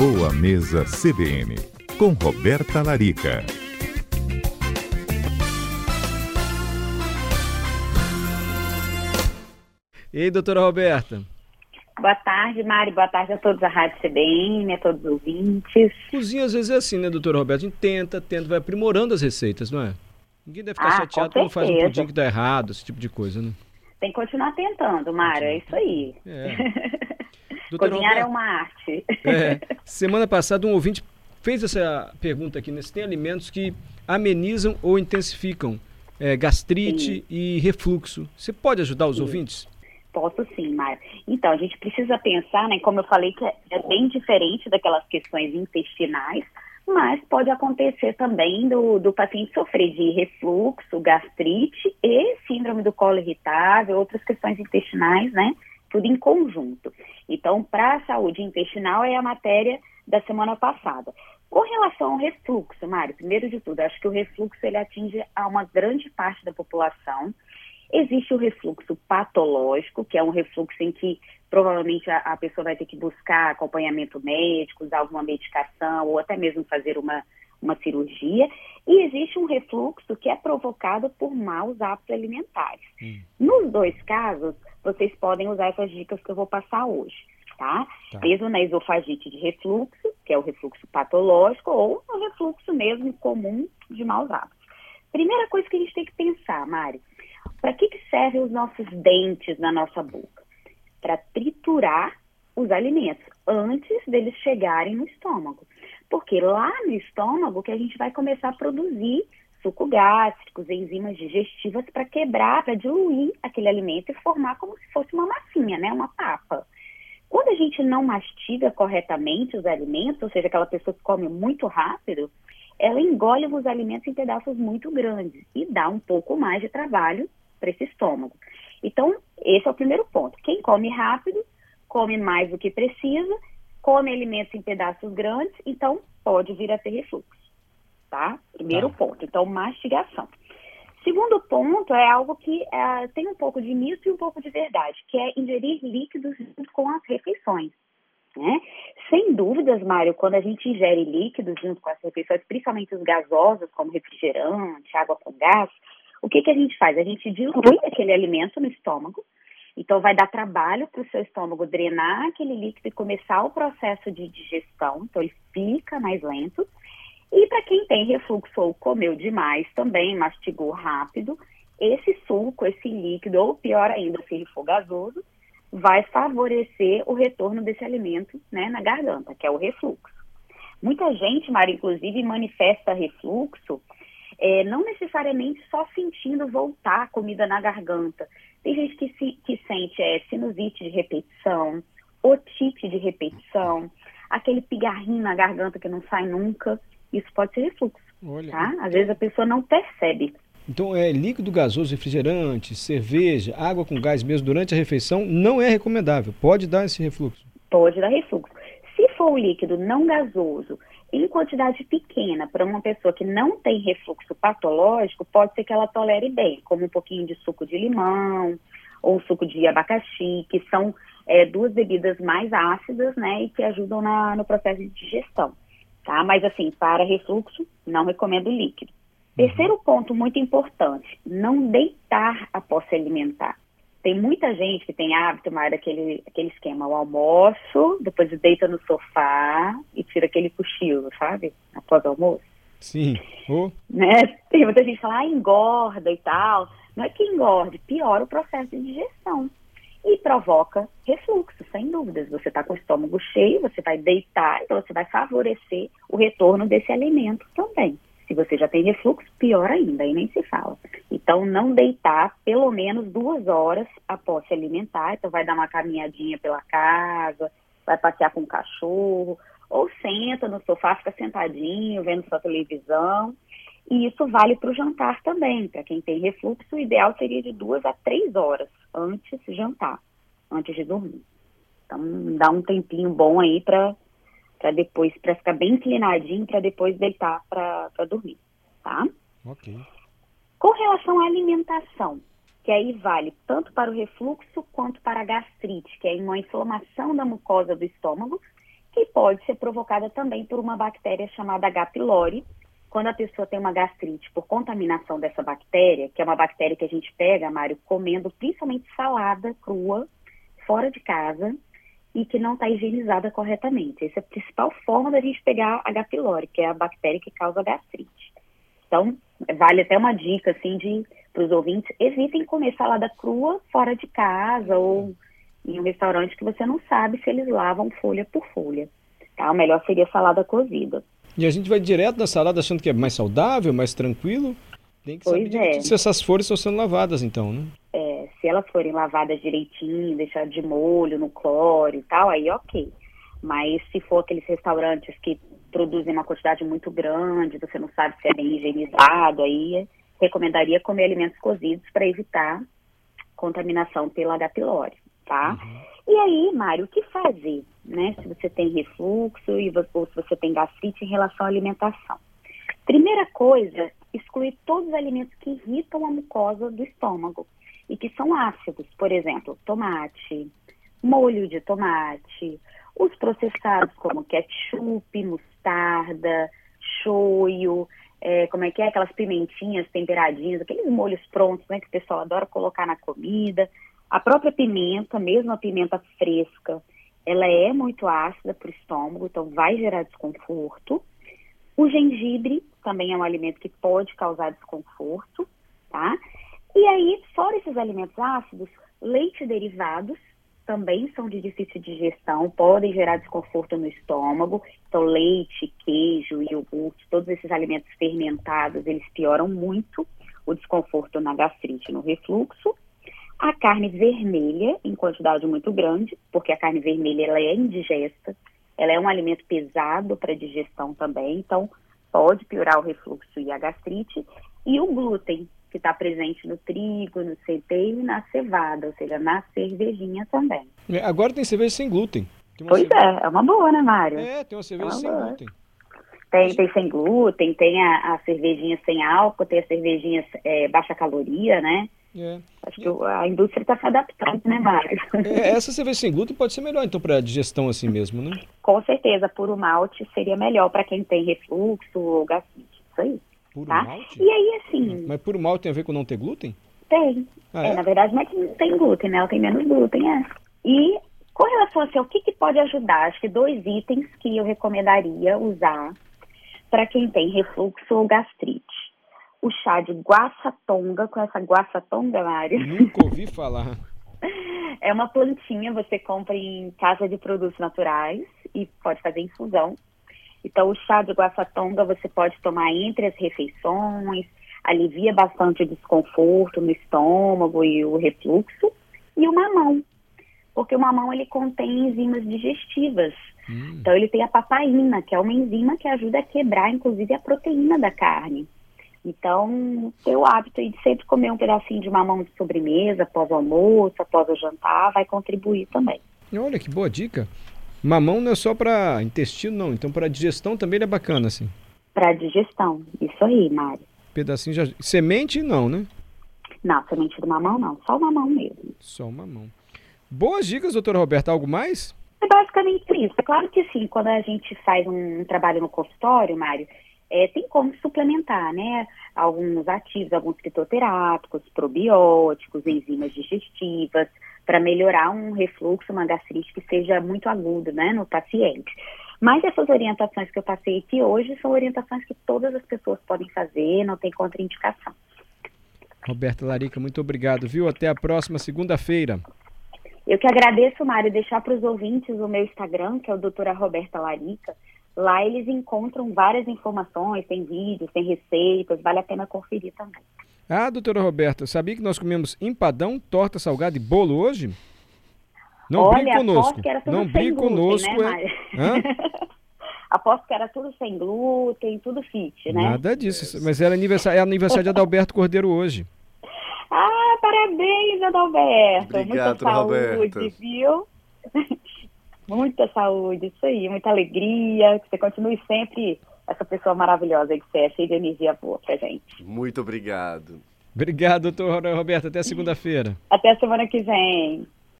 Boa Mesa CBN, com Roberta Larica. E aí, doutora Roberta? Boa tarde, Mari. Boa tarde a todos da Rádio CBN, a todos os ouvintes. Cozinha às vezes é assim, né, doutora Roberta? A gente tenta, tenta, vai aprimorando as receitas, não é? Ninguém deve ficar Ah, chateado quando faz um pudim que dá errado, esse tipo de coisa, né? Tem que continuar tentando, Mário, é isso aí. É. Doutora Cozinhar é uma arte. é, semana passada um ouvinte fez essa pergunta aqui, né? Se tem alimentos que amenizam ou intensificam é, gastrite Sim. e refluxo. Você pode ajudar os Sim. ouvintes? Posso sim, Mário. Então, a gente precisa pensar, né, como eu falei, que é é bem diferente daquelas questões intestinais, mas pode acontecer também do, do paciente sofrer de refluxo, gastrite e síndrome do colo irritável, outras questões intestinais, né? Tudo em conjunto. Então, para a saúde intestinal é a matéria da semana passada. Com relação ao refluxo, Mário, primeiro de tudo, acho que o refluxo ele atinge a uma grande parte da população. Existe o refluxo patológico, que é um refluxo em que provavelmente a, a pessoa vai ter que buscar acompanhamento médico, usar alguma medicação ou até mesmo fazer uma, uma cirurgia. E existe um refluxo que é provocado por maus hábitos alimentares. Hum. Nos dois casos, vocês podem usar essas dicas que eu vou passar hoje, tá? Tá. Mesmo na esofagite de refluxo, que é o refluxo patológico, ou no refluxo mesmo comum de maus hábitos. Primeira coisa que a gente tem que pensar, Mari, para que, que servem os nossos dentes na nossa boca? Para triturar os alimentos antes deles chegarem no estômago. Porque lá no estômago que a gente vai começar a produzir suco gástricos, enzimas digestivas para quebrar, para diluir aquele alimento e formar como se fosse uma massinha, né? Uma papa. Quando a gente não mastiga corretamente os alimentos, ou seja, aquela pessoa que come muito rápido, ela engole os alimentos em pedaços muito grandes e dá um pouco mais de trabalho para esse estômago. Então, esse é o primeiro ponto. Quem come rápido, come mais do que precisa, come alimentos em pedaços grandes, então pode vir a ter refluxo. Tá? Primeiro Tá. ponto. Então, mastigação. Segundo ponto é algo que eh, tem um pouco de mito e um pouco de verdade, que é ingerir líquidos junto com as refeições. Né? Sem dúvidas, Mário, quando a gente ingere líquidos junto com as refeições, principalmente os gasosos, como refrigerante, água com gás, o que, que a gente faz? A gente dilui aquele alimento no estômago, então vai dar trabalho para o seu estômago drenar aquele líquido e começar o processo de digestão, então ele fica mais lento. E para quem tem refluxo ou comeu demais também, mastigou rápido, esse suco, esse líquido, ou pior ainda, se ele for gasoso, vai favorecer o retorno desse alimento né, na garganta, que é o refluxo. Muita gente, Mara, inclusive, manifesta refluxo é, não necessariamente só sentindo voltar a comida na garganta. Tem gente que, se, que sente é, sinusite de repetição, otite de repetição, aquele pigarrinho na garganta que não sai nunca. Isso pode ser refluxo, Olha. tá? Às vezes a pessoa não percebe. Então, é líquido gasoso, refrigerante, cerveja, água com gás mesmo durante a refeição não é recomendável. Pode dar esse refluxo. pode dar refluxo. Se for o líquido não gasoso, em quantidade pequena, para uma pessoa que não tem refluxo patológico, pode ser que ela tolere bem, como um pouquinho de suco de limão ou suco de abacaxi, que são é, duas bebidas mais ácidas, né, e que ajudam na- no processo de digestão, tá? Mas assim, para refluxo, não recomendo líquido. Terceiro ponto muito importante, não deitar após se alimentar. Tem muita gente que tem hábito, mais daquele aquele esquema, o almoço, depois deita no sofá e tira aquele cochilo, sabe? Após o almoço. Sim. Ô, Né? Tem muita gente que fala, ah, engorda e tal. Não é que engorde, piora o processo de digestão. E provoca refluxo, sem dúvidas. Você está com o estômago cheio, você vai deitar, então você vai favorecer o retorno desse alimento também. Se você já tem refluxo, pior ainda, aí nem se fala. Então, não deitar pelo menos duas horas após se alimentar. Então, vai dar uma caminhadinha pela casa, vai passear com o cachorro, ou senta no sofá, fica sentadinho, vendo sua televisão. E isso vale para o jantar também. Para quem tem refluxo, o ideal seria de duas a três horas antes de jantar, antes de dormir. Então, dá um tempinho bom aí para para depois, para ficar bem inclinadinho, para depois deitar para dormir, tá? ok. Com relação à alimentação, que aí vale tanto para o refluxo quanto para a gastrite, que é uma inflamação da mucosa do estômago, que pode ser provocada também por uma bactéria chamada H. pylori. Quando a pessoa tem uma gastrite por contaminação dessa bactéria, que é uma bactéria que a gente pega, Mário, comendo principalmente salada crua, fora de casa, e que não está higienizada corretamente. Essa é a principal forma da gente pegar H. pylori, que é a bactéria que causa gastrite. Então, vale até uma dica, assim, de para os ouvintes, evitem comer salada crua fora de casa ou em um restaurante que você não sabe se eles lavam folha por folha. Tá? O melhor seria salada cozida. E a gente vai direto na salada achando que é mais saudável, mais tranquilo. Tem que pois saber é. se essas folhas estão sendo lavadas, então, né? É, se elas forem lavadas direitinho, deixar de molho no cloro e tal, aí ok. Mas se for aqueles restaurantes que produzem uma quantidade muito grande, você não sabe se é bem higienizado, aí recomendaria comer alimentos cozidos para evitar contaminação pela H. pylori, tá? Uhum. E aí, Mário, o que fazer, né? Se você tem refluxo e, ou se você tem gastrite em relação à alimentação. Primeira coisa, excluir todos os alimentos que irritam a mucosa do estômago e que são ácidos, por exemplo, tomate, molho de tomate, os processados como ketchup, mostarda, shoyu, é, como é que é, aquelas pimentinhas temperadinhas, aqueles molhos prontos, né, que o pessoal adora colocar na comida. A própria pimenta, mesmo a pimenta fresca, ela é muito ácida para o estômago, então vai gerar desconforto. O gengibre também é um alimento que pode causar desconforto, tá? E aí, fora esses alimentos ácidos, leite derivados também são de difícil digestão, podem gerar desconforto no estômago. Então, leite, queijo, iogurte, todos esses alimentos fermentados, eles pioram muito o desconforto na gastrite, no refluxo. A carne vermelha, em quantidade muito grande, porque a carne vermelha ela é indigesta, ela é um alimento pesado para digestão também, então pode piorar o refluxo e a gastrite. E o glúten, que está presente no trigo, no centeio e na cevada, ou seja, na cervejinha também. É, agora tem cerveja sem glúten. Pois cerveja... é, é uma boa, né, Mário? É, tem uma cerveja é uma sem boa. glúten. Tem, tem sem glúten, tem a, a cervejinha sem álcool, tem a cervejinha é, baixa caloria, né? É. Acho que a indústria está se adaptando, né, Mário? É, essa cerveja sem glúten pode ser melhor, então, para digestão assim mesmo, né? Com certeza, puro malte seria melhor para quem tem refluxo ou gastrite, isso aí. Puro tá? malte? E aí, assim... Mas puro malte tem a ver com não ter glúten? Tem. Ah, é? é? na verdade, não é que não tem glúten, né? Ela tem menos glúten, é. E com relação assim, o que, que pode ajudar, acho que dois itens que eu recomendaria usar para quem tem refluxo ou gastrite. O chá de guaçatonga, com essa guaçatonga, Mário? Nunca ouvi falar. É uma plantinha, você compra em casa de produtos naturais e pode fazer infusão. Então, o chá de guaçatonga você pode tomar entre as refeições, alivia bastante o desconforto no estômago e o refluxo. E o mamão, porque o mamão ele contém enzimas digestivas. Hum. Então, ele tem a papaina, que é uma enzima que ajuda a quebrar, inclusive, a proteína da carne. Então, ter o hábito de sempre comer um pedacinho de mamão de sobremesa, após o almoço, após o jantar, vai contribuir também. Olha que boa dica. Mamão não é só para intestino, não. Então, para digestão também ele é bacana, assim. Para digestão, isso aí, Mário. Pedacinho já. Semente, não, né? Não, semente do mamão, não. Só o mamão mesmo. Só o mamão. Boas dicas, doutora Roberta. Algo mais? É basicamente isso. É claro que sim, quando a gente faz um trabalho no consultório, Mário, é, tem como suplementar, né? Alguns ativos, alguns fitoterápicos, probióticos, enzimas digestivas, para melhorar um refluxo, uma gastrite que seja muito agudo, né, no paciente. Mas essas orientações que eu passei aqui hoje são orientações que todas as pessoas podem fazer, não tem contraindicação. Roberta Larica, muito obrigado, viu? Até a próxima segunda-feira. Eu que agradeço, Mário, deixar para os ouvintes o meu Instagram, que é o doutora Roberta Larica. Lá eles encontram várias informações, tem vídeos, tem receitas, vale a pena conferir também. Ah, doutora Roberta, sabia que nós comemos empadão, torta salgada e bolo hoje? Não Olha, brigue conosco. Que era tudo não brigue conosco. Né, é... aposto que era tudo sem glúten, tudo fit, né? Nada disso. É. Mas era aniversário, é aniversário de Adalberto Cordeiro hoje. Ah, parabéns, Adalberto. Obrigado, Muita saúde, Roberto. viu? Muita saúde, isso aí, muita alegria, que você continue sempre essa pessoa maravilhosa que você é, cheia de energia boa pra gente. Muito obrigado. Obrigado, doutor Roberto. Até segunda-feira. Até semana que vem.